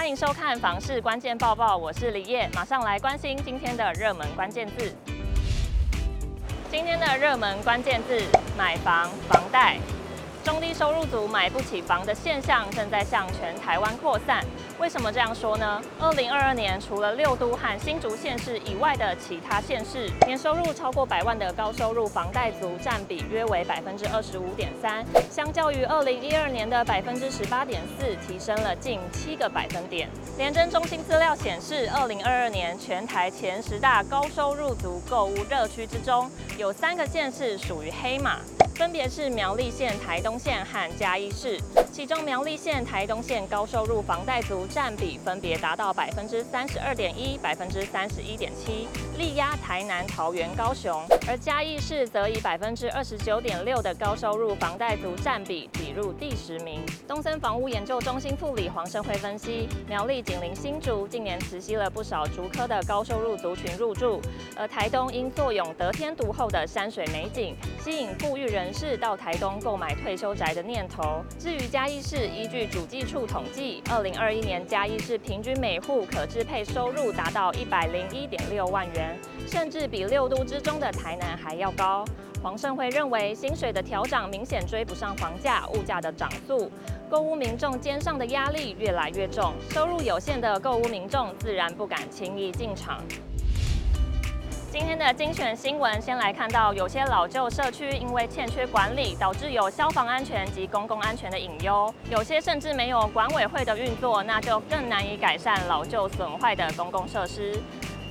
欢迎收看房市关键报报，我是李叶，马上来关心今天的热门关键字。今天的热门关键字：买房、房贷。中低收入族买不起房的现象正在向全台湾扩散。为什么这样说呢？二零二二年，除了六都和新竹县市以外的其他县市，年收入超过百万的高收入房贷族占比约为百分之二十五点三，相较于二零一二年的百分之十八点四，提升了近七个百分点。联征中心资料显示，二零二二年全台前十大高收入族购物热区之中，有三个县市属于黑马。分别是苗栗县、台东县和嘉义市，其中苗栗县、台东县高收入房贷族占比分别达到百分之三十二点一、百分之三十一点七，力压台南、桃园、高雄；而嘉义市则以百分之二十九点六的高收入房贷族占比挤入第十名。东森房屋研究中心副理黄胜辉分析，苗栗紧邻新竹，近年磁吸了不少竹科的高收入族群入住，而台东因坐拥得天独厚的山水美景，吸引富裕人士到台东购买退休宅的念头。至于嘉义市，依据主计处统计，二零二一年嘉义市平均每户可支配收入达到一百零一点六万元，甚至比六都之中的台南还要高。黄胜辉认为，薪水的调涨明显追不上房价、物价的涨速，购屋民众肩上的压力越来越重，收入有限的购屋民众自然不敢轻易进场。今天的精选新闻，先来看到有些老旧社区因为欠缺管理，导致有消防安全及公共安全的隐忧；有些甚至没有管委会的运作，那就更难以改善老旧损坏的公共设施。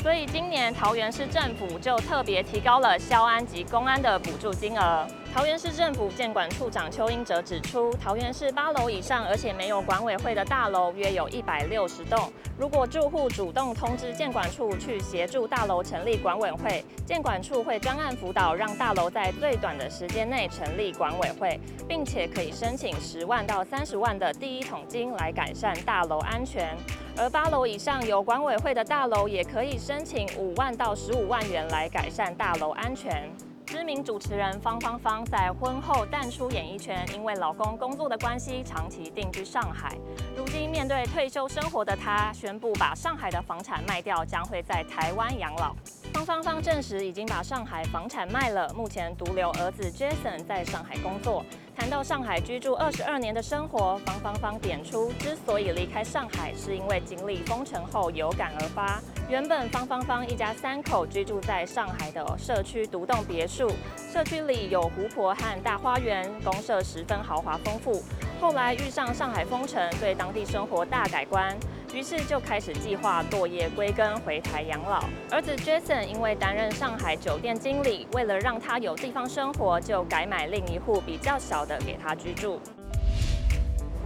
所以今年桃园市政府就特别提高了消安及公安的补助金额。桃园市政府建管处长邱英哲指出，桃园市八楼以上而且没有管委会的大楼约有一百六十栋。如果住户主动通知建管处去协助大楼成立管委会，建管处会专案辅导，让大楼在最短的时间内成立管委会，并且可以申请十万到三十万的第一桶金来改善大楼安全。而八楼以上有管委会的大楼，也可以申请五万到十五万元来改善大楼安全。知名主持人方芳芳在婚后淡出演艺圈，因为老公工作的关系，长期定居上海。如今面对退休生活的她，宣布把上海的房产卖掉，将会在台湾养老。方芳芳证实已经把上海房产卖了，目前独留儿子 Jason 在上海工作。谈到上海居住二十二年的生活，方芳芳点出，之所以离开上海，是因为经历封城后有感而发。原本方芳芳一家三口居住在上海的社区独栋别墅，社区里有湖泊和大花园，公设十分豪华丰富。后来遇上上海封城，对当地生活大改观。于是就开始计划落叶归根，回台养老。儿子 Jason 因为担任上海酒店经理，为了让他有地方生活，就改买另一户比较小的给他居住。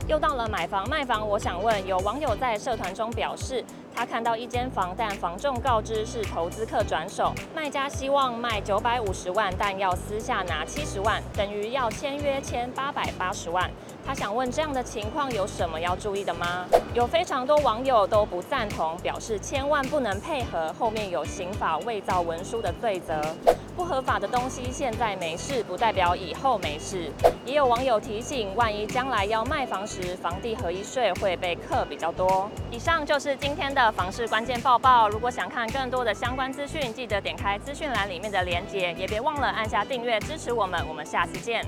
又到了买房卖房，我想问，有网友在社团中表示，他看到一间房，但房仲告知是投资客转手，卖家希望卖九百五十万，但要私下拿七十万，等于要签约签八百八十万。他想问，这样的情况有什么要注意的吗？有非常多网友都不赞同，表示千万不能配合，后面有刑法伪造文书的罪责。不合法的东西现在没事，不代表以后没事。也有网友提醒，万一将来要卖房时，房地合一税会被克比较多。以上就是今天的房市关键报报。如果想看更多的相关资讯，记得点开资讯栏里面的链接，也别忘了按下订阅支持我们。我们下次见。